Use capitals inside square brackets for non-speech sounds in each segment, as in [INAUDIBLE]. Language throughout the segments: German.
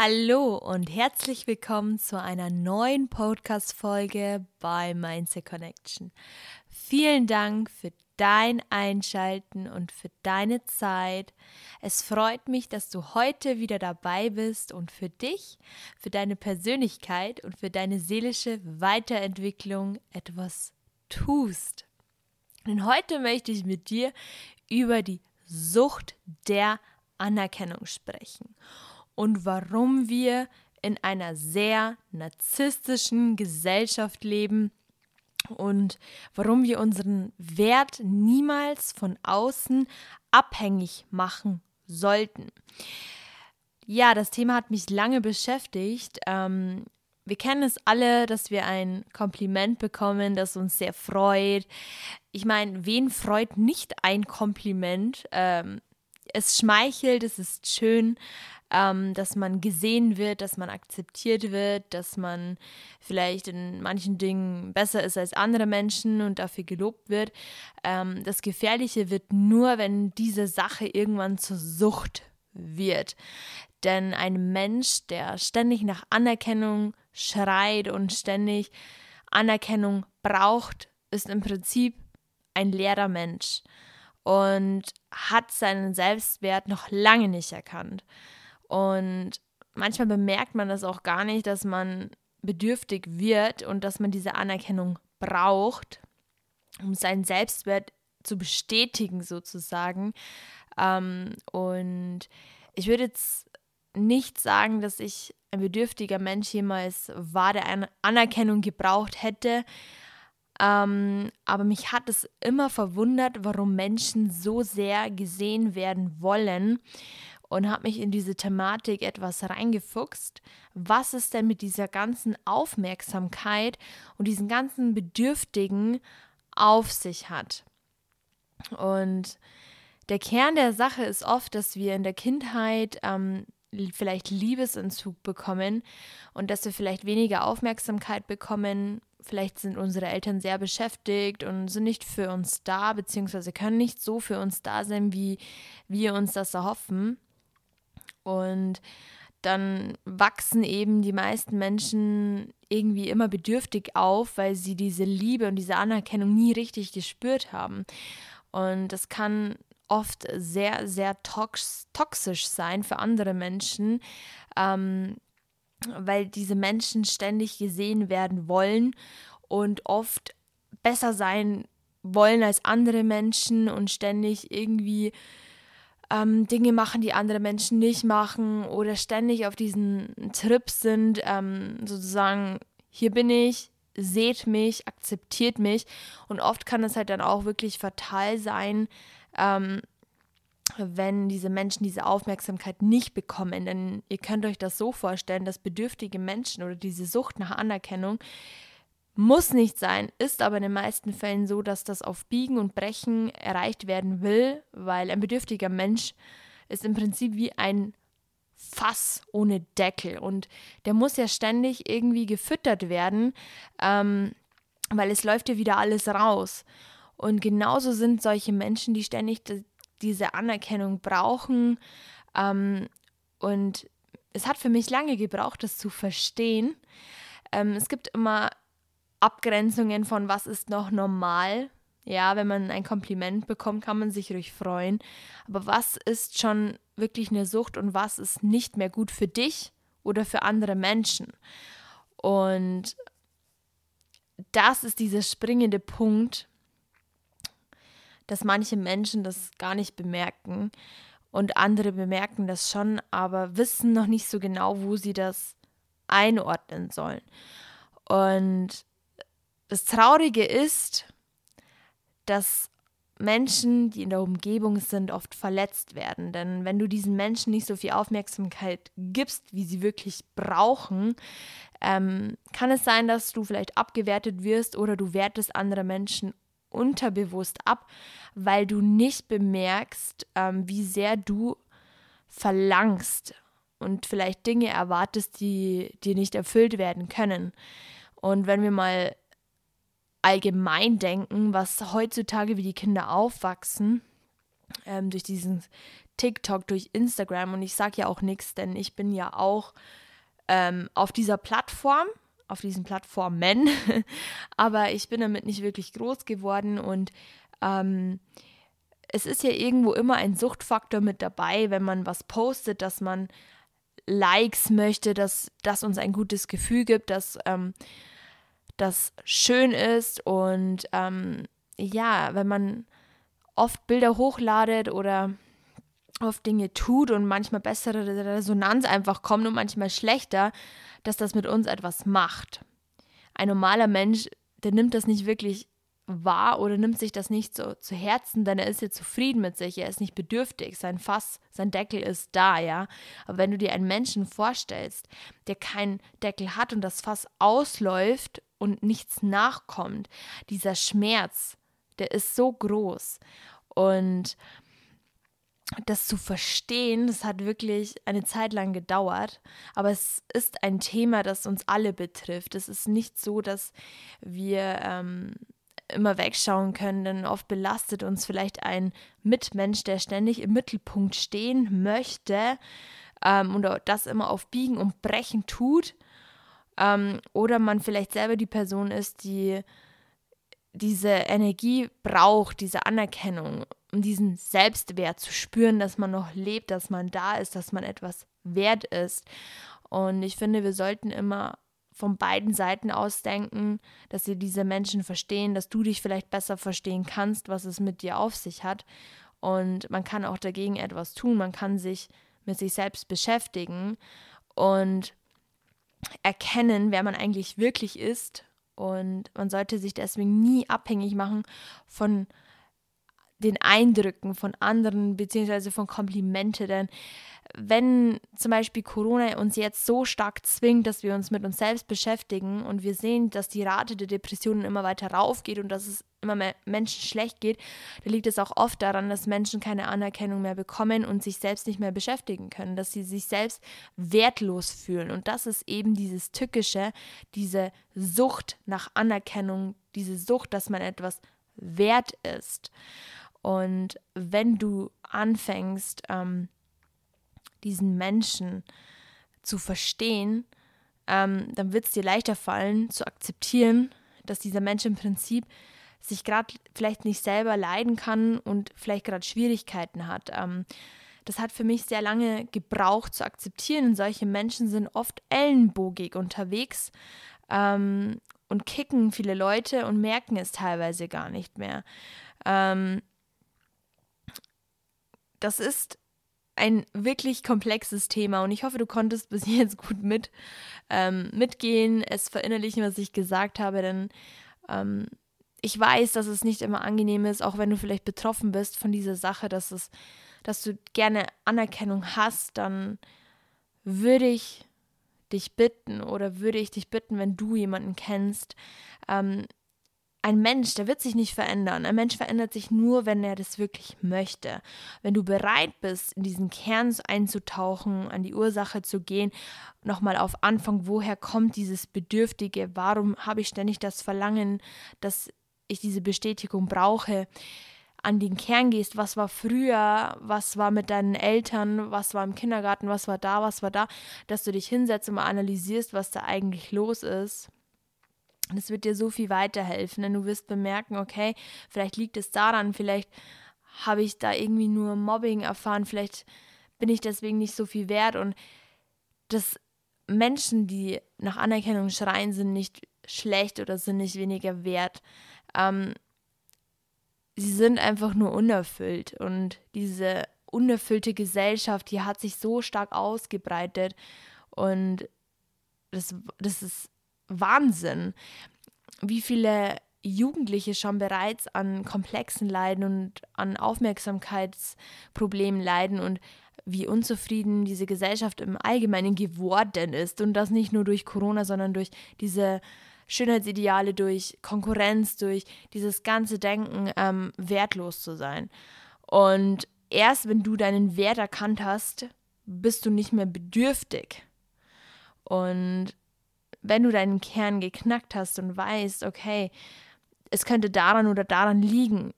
Hallo und herzlich willkommen zu einer neuen Podcast-Folge bei Mindset Connection. Vielen Dank für dein Einschalten und für deine Zeit. Es freut mich, dass du heute wieder dabei bist und für dich, für deine Persönlichkeit und für deine seelische Weiterentwicklung etwas tust. Denn heute möchte ich mit dir über die Sucht der Anerkennung sprechen und warum wir in einer sehr narzisstischen Gesellschaft leben und warum wir unseren Wert niemals von außen abhängig machen sollten. Ja, das Thema hat mich lange beschäftigt. Ähm, wir kennen es alle, dass wir ein Kompliment bekommen, das uns sehr freut. Ich meine, wen freut nicht ein Kompliment? Ähm, es schmeichelt, es ist schön, ähm, dass man gesehen wird, dass man akzeptiert wird, dass man vielleicht in manchen Dingen besser ist als andere Menschen und dafür gelobt wird. Ähm, das Gefährliche wird nur, wenn diese Sache irgendwann zur Sucht wird. Denn ein Mensch, der ständig nach Anerkennung schreit und ständig Anerkennung braucht, ist im Prinzip ein leerer Mensch und hat seinen Selbstwert noch lange nicht erkannt. Und manchmal bemerkt man das auch gar nicht, dass man bedürftig wird und dass man diese Anerkennung braucht, um seinen Selbstwert zu bestätigen sozusagen. Ähm, und ich würde jetzt nicht sagen, dass ich ein bedürftiger Mensch jemals war, der Anerkennung gebraucht hätte. Ähm, aber mich hat es immer verwundert, warum Menschen so sehr gesehen werden wollen und habe mich in diese Thematik etwas reingefuchst. Was ist denn mit dieser ganzen Aufmerksamkeit und diesen ganzen Bedürftigen auf sich hat? Und der Kern der Sache ist oft, dass wir in der Kindheit ähm, vielleicht Liebesentzug bekommen und dass wir vielleicht weniger Aufmerksamkeit bekommen. Vielleicht sind unsere Eltern sehr beschäftigt und sind nicht für uns da, beziehungsweise können nicht so für uns da sein, wie wir uns das erhoffen. Und dann wachsen eben die meisten Menschen irgendwie immer bedürftig auf, weil sie diese Liebe und diese Anerkennung nie richtig gespürt haben. Und das kann oft sehr, sehr tox toxisch sein für andere Menschen, ähm, weil diese Menschen ständig gesehen werden wollen und oft besser sein wollen als andere Menschen und ständig irgendwie ähm, Dinge machen, die andere Menschen nicht machen oder ständig auf diesen Trip sind, ähm, sozusagen, hier bin ich, seht mich, akzeptiert mich. Und oft kann es halt dann auch wirklich fatal sein, ähm, wenn diese Menschen diese Aufmerksamkeit nicht bekommen. Denn ihr könnt euch das so vorstellen, dass bedürftige Menschen oder diese Sucht nach Anerkennung muss nicht sein, ist aber in den meisten Fällen so, dass das auf Biegen und Brechen erreicht werden will, weil ein bedürftiger Mensch ist im Prinzip wie ein Fass ohne Deckel und der muss ja ständig irgendwie gefüttert werden, ähm, weil es läuft ja wieder alles raus. Und genauso sind solche Menschen, die ständig diese Anerkennung brauchen. Ähm, und es hat für mich lange gebraucht, das zu verstehen. Ähm, es gibt immer Abgrenzungen von was ist noch normal. Ja, wenn man ein Kompliment bekommt, kann man sich ruhig freuen. Aber was ist schon wirklich eine Sucht und was ist nicht mehr gut für dich oder für andere Menschen? Und das ist dieser springende Punkt, dass manche Menschen das gar nicht bemerken und andere bemerken das schon, aber wissen noch nicht so genau, wo sie das einordnen sollen. Und das Traurige ist, dass Menschen, die in der Umgebung sind, oft verletzt werden. Denn wenn du diesen Menschen nicht so viel Aufmerksamkeit gibst, wie sie wirklich brauchen, ähm, kann es sein, dass du vielleicht abgewertet wirst oder du wertest andere Menschen unterbewusst ab, weil du nicht bemerkst, ähm, wie sehr du verlangst und vielleicht Dinge erwartest, die dir nicht erfüllt werden können. Und wenn wir mal allgemein denken, was heutzutage wie die Kinder aufwachsen, ähm, durch diesen TikTok, durch Instagram. Und ich sage ja auch nichts, denn ich bin ja auch ähm, auf dieser Plattform, auf diesen Plattformen, [LAUGHS] aber ich bin damit nicht wirklich groß geworden und ähm, es ist ja irgendwo immer ein Suchtfaktor mit dabei, wenn man was postet, dass man Likes möchte, dass das uns ein gutes Gefühl gibt, dass ähm, das schön ist und ähm, ja, wenn man oft Bilder hochladet oder oft Dinge tut und manchmal bessere Resonanz einfach kommt und manchmal schlechter, dass das mit uns etwas macht. Ein normaler Mensch, der nimmt das nicht wirklich wahr oder nimmt sich das nicht so zu Herzen, denn er ist ja zufrieden mit sich, er ist nicht bedürftig, sein Fass, sein Deckel ist da, ja. Aber wenn du dir einen Menschen vorstellst, der keinen Deckel hat und das Fass ausläuft und nichts nachkommt, dieser Schmerz, der ist so groß. Und das zu verstehen, das hat wirklich eine Zeit lang gedauert, aber es ist ein Thema, das uns alle betrifft. Es ist nicht so, dass wir ähm, immer wegschauen können, denn oft belastet uns vielleicht ein Mitmensch, der ständig im Mittelpunkt stehen möchte ähm, und das immer auf Biegen und Brechen tut. Ähm, oder man vielleicht selber die Person ist, die diese Energie braucht, diese Anerkennung, um diesen Selbstwert zu spüren, dass man noch lebt, dass man da ist, dass man etwas wert ist. Und ich finde, wir sollten immer von beiden Seiten aus denken, dass sie diese Menschen verstehen, dass du dich vielleicht besser verstehen kannst, was es mit dir auf sich hat. Und man kann auch dagegen etwas tun, man kann sich mit sich selbst beschäftigen und erkennen, wer man eigentlich wirklich ist. Und man sollte sich deswegen nie abhängig machen von den Eindrücken von anderen beziehungsweise von Komplimente, denn wenn zum Beispiel Corona uns jetzt so stark zwingt, dass wir uns mit uns selbst beschäftigen und wir sehen, dass die Rate der Depressionen immer weiter raufgeht und dass es immer mehr Menschen schlecht geht, dann liegt es auch oft daran, dass Menschen keine Anerkennung mehr bekommen und sich selbst nicht mehr beschäftigen können, dass sie sich selbst wertlos fühlen. Und das ist eben dieses Tückische, diese Sucht nach Anerkennung, diese Sucht, dass man etwas wert ist. Und wenn du anfängst, ähm, diesen Menschen zu verstehen, ähm, dann wird es dir leichter fallen zu akzeptieren, dass dieser Mensch im Prinzip sich gerade vielleicht nicht selber leiden kann und vielleicht gerade Schwierigkeiten hat. Ähm, das hat für mich sehr lange gebraucht zu akzeptieren. Und solche Menschen sind oft ellenbogig unterwegs ähm, und kicken viele Leute und merken es teilweise gar nicht mehr. Ähm, das ist ein wirklich komplexes Thema und ich hoffe, du konntest bis [LAUGHS] jetzt gut mit, ähm, mitgehen, es verinnerlichen, was ich gesagt habe, denn ähm, ich weiß, dass es nicht immer angenehm ist, auch wenn du vielleicht betroffen bist von dieser Sache, dass es, dass du gerne Anerkennung hast, dann würde ich dich bitten oder würde ich dich bitten, wenn du jemanden kennst, ähm, ein Mensch, der wird sich nicht verändern. Ein Mensch verändert sich nur, wenn er das wirklich möchte. Wenn du bereit bist, in diesen Kern einzutauchen, an die Ursache zu gehen, nochmal auf Anfang, woher kommt dieses Bedürftige? Warum habe ich ständig das Verlangen, dass ich diese Bestätigung brauche? an den Kern gehst, was war früher, was war mit deinen Eltern, was war im Kindergarten, was war da, was war da, dass du dich hinsetzt und mal analysierst, was da eigentlich los ist das wird dir so viel weiterhelfen, denn du wirst bemerken, okay, vielleicht liegt es daran, vielleicht habe ich da irgendwie nur Mobbing erfahren, vielleicht bin ich deswegen nicht so viel wert und dass Menschen, die nach Anerkennung schreien, sind nicht schlecht oder sind nicht weniger wert. Ähm, sie sind einfach nur unerfüllt und diese unerfüllte Gesellschaft, die hat sich so stark ausgebreitet und das, das ist Wahnsinn, wie viele Jugendliche schon bereits an Komplexen leiden und an Aufmerksamkeitsproblemen leiden und wie unzufrieden diese Gesellschaft im Allgemeinen geworden ist. Und das nicht nur durch Corona, sondern durch diese Schönheitsideale, durch Konkurrenz, durch dieses ganze Denken, ähm, wertlos zu sein. Und erst wenn du deinen Wert erkannt hast, bist du nicht mehr bedürftig. Und wenn du deinen Kern geknackt hast und weißt, okay, es könnte daran oder daran liegen,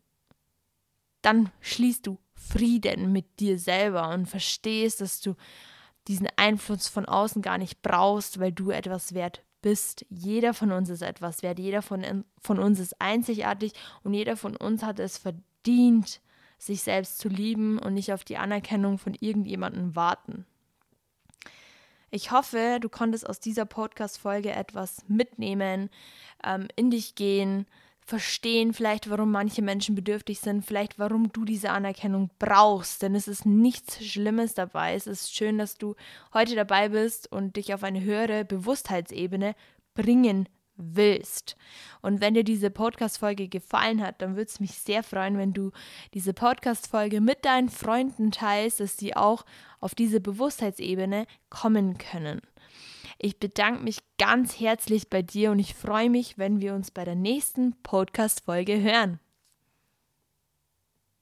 dann schließt du Frieden mit dir selber und verstehst, dass du diesen Einfluss von außen gar nicht brauchst, weil du etwas wert bist. Jeder von uns ist etwas wert, jeder von, von uns ist einzigartig und jeder von uns hat es verdient, sich selbst zu lieben und nicht auf die Anerkennung von irgendjemandem warten. Ich hoffe, du konntest aus dieser Podcast-Folge etwas mitnehmen, ähm, in dich gehen, verstehen vielleicht, warum manche Menschen bedürftig sind, vielleicht warum du diese Anerkennung brauchst, denn es ist nichts Schlimmes dabei. Es ist schön, dass du heute dabei bist und dich auf eine höhere Bewusstheitsebene bringen willst. Und wenn dir diese Podcast-Folge gefallen hat, dann würde es mich sehr freuen, wenn du diese Podcast-Folge mit deinen Freunden teilst, dass sie auch auf diese Bewusstheitsebene kommen können. Ich bedanke mich ganz herzlich bei dir und ich freue mich, wenn wir uns bei der nächsten Podcast-Folge hören.